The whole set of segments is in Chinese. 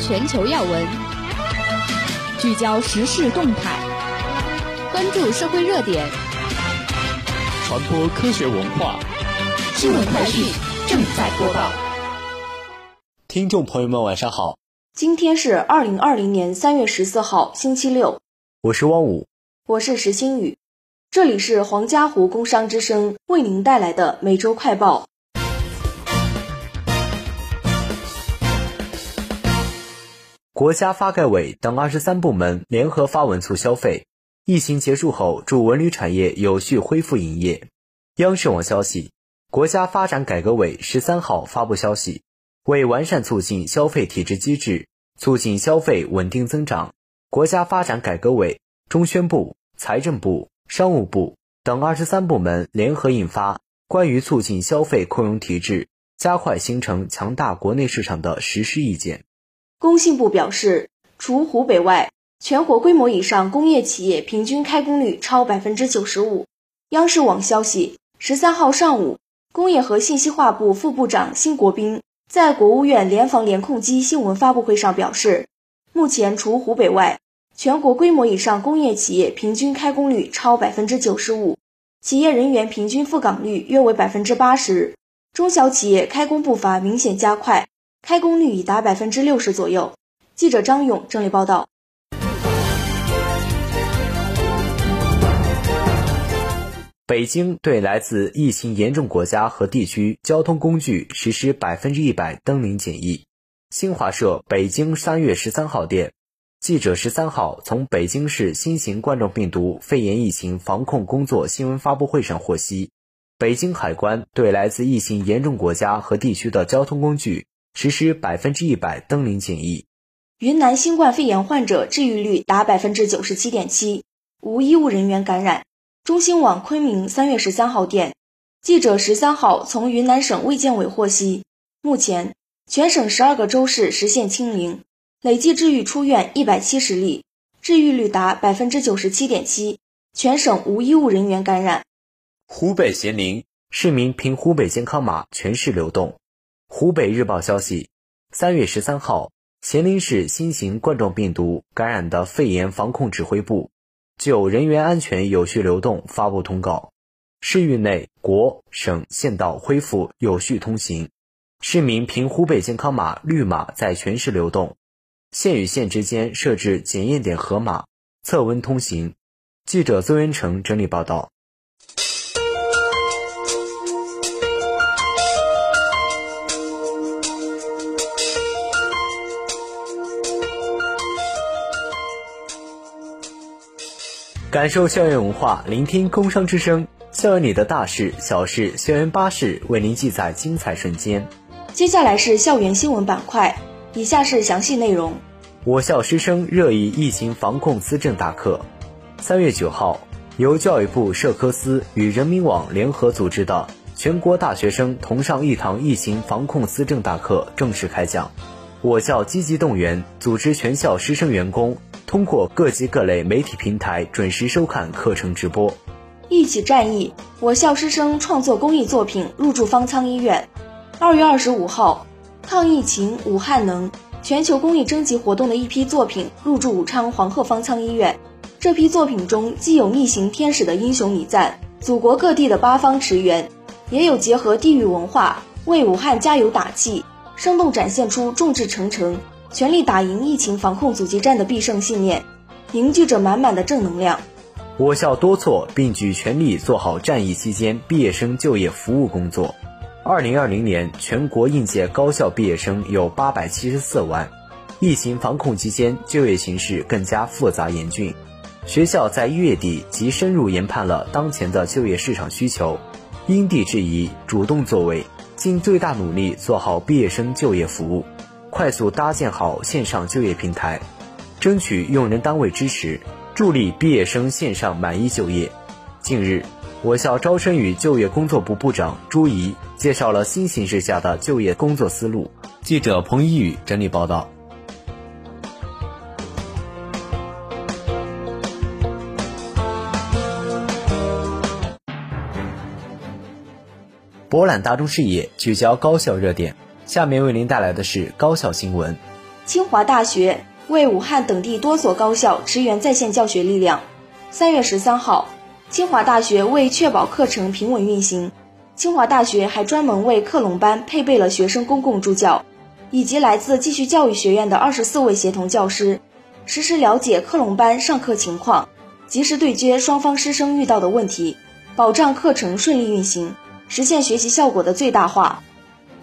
全球要闻，聚焦时事动态，关注社会热点，传播科学文化。新闻快讯正在播报。听众朋友们，晚上好。今天是二零二零年三月十四号，星期六。我是汪武，我是石新宇。这里是黄家湖工商之声为您带来的每周快报。国家发改委等二十三部门联合发文促消费，疫情结束后助文旅产业有序恢复营业。央视网消息，国家发展改革委十三号发布消息，为完善促进消费体制机制，促进消费稳定增长，国家发展改革委、中宣部、财政部、商务部等二十三部门联合印发《关于促进消费扩容体制、加快形成强大国内市场的实施意见》。工信部表示，除湖北外，全国规模以上工业企业平均开工率超百分之九十五。央视网消息，十三号上午，工业和信息化部副部长辛国斌在国务院联防联控机新闻发布会上表示，目前除湖北外，全国规模以上工业企业平均开工率超百分之九十五，企业人员平均赴岗率约为百分之八十，中小企业开工步伐明显加快。开工率已达百分之六十左右。记者张勇整理报道。北京对来自疫情严重国家和地区交通工具实施百分之一百登临检疫。新华社北京三月十三号电，记者十三号从北京市新型冠状病毒肺炎疫情防控工作新闻发布会上获悉，北京海关对来自疫情严重国家和地区的交通工具。实施百分之一百登临检疫。云南新冠肺炎患者治愈率达百分之九十七点七，无医务人员感染。中新网昆明三月十三号电，记者十三号从云南省卫健委获悉，目前全省十二个州市实现清零，累计治愈出院一百七十例，治愈率达百分之九十七点七，全省无医务人员感染。湖北咸宁市民凭湖北健康码全市流动。湖北日报消息，三月十三号，咸宁市新型冠状病毒感染的肺炎防控指挥部就人员安全有序流动发布通告，市域内国、省、县道恢复有序通行，市民凭湖北健康码绿码在全市流动，县与县之间设置检验点河马，测温通行。记者邹元成整理报道。感受校园文化，聆听工商之声。校园里的大事、小事，校园巴士为您记载精彩瞬间。接下来是校园新闻板块，以下是详细内容。我校师生热议疫情防控思政大课。三月九号，由教育部社科司与人民网联合组织的全国大学生同上一堂疫情防控思政大课正式开讲。我校积极动员，组织全校师生员工。通过各级各类媒体平台准时收看课程直播。一起战役，我校师生创作公益作品入驻方舱医院。二月二十五号，抗疫情武汉能全球公益征集活动的一批作品入驻武昌黄鹤方舱医院。这批作品中既有逆行天使的英雄礼赞，祖国各地的八方驰援，也有结合地域文化为武汉加油打气，生动展现出众志成城。全力打赢疫情防控阻击战的必胜信念，凝聚着满满的正能量。我校多措并举全力做好战役期间毕业生就业服务工作。二零二零年全国应届高校毕业生有八百七十四万。疫情防控期间就业形势更加复杂严峻，学校在月底即深入研判了当前的就业市场需求，因地制宜，主动作为，尽最大努力做好毕业生就业服务。快速搭建好线上就业平台，争取用人单位支持，助力毕业生线上满意就业。近日，我校招生与就业工作部部长朱怡介绍了新形势下的就业工作思路。记者彭一宇整理报道。博览大众视野，聚焦高校热点。下面为您带来的是高校新闻。清华大学为武汉等地多所高校驰援在线教学力量。三月十三号，清华大学为确保课程平稳运行，清华大学还专门为克隆班配备了学生公共助教，以及来自继续教育学院的二十四位协同教师，实时了解克隆班上课情况，及时对接双方师生遇到的问题，保障课程顺利运行，实现学习效果的最大化。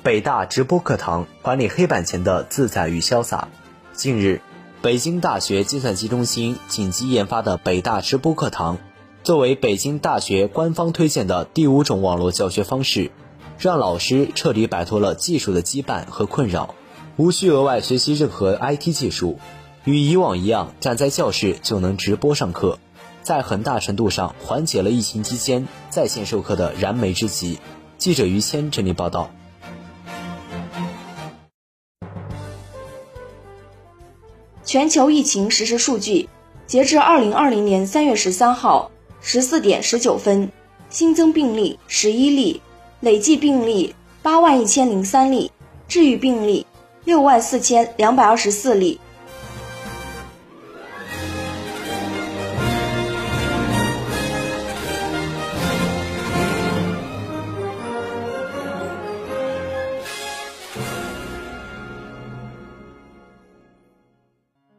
北大直播课堂，管理黑板前的自在与潇洒。近日，北京大学计算机中心紧急研发的北大直播课堂，作为北京大学官方推荐的第五种网络教学方式，让老师彻底摆脱了技术的羁绊和困扰，无需额外学习任何 IT 技术，与以往一样，站在教室就能直播上课，在很大程度上缓解了疫情期间在线授课的燃眉之急。记者于谦整理报道。全球疫情实时数据，截至二零二零年三月十三号十四点十九分，新增病例十一例，累计病例八万一千零三例，治愈病例六万四千两百二十四例。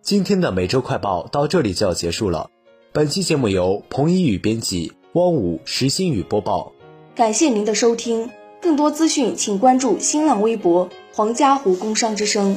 今天的每周快报到这里就要结束了。本期节目由彭一宇编辑，汪武、石新宇播报。感谢您的收听，更多资讯请关注新浪微博“黄家湖工商之声”。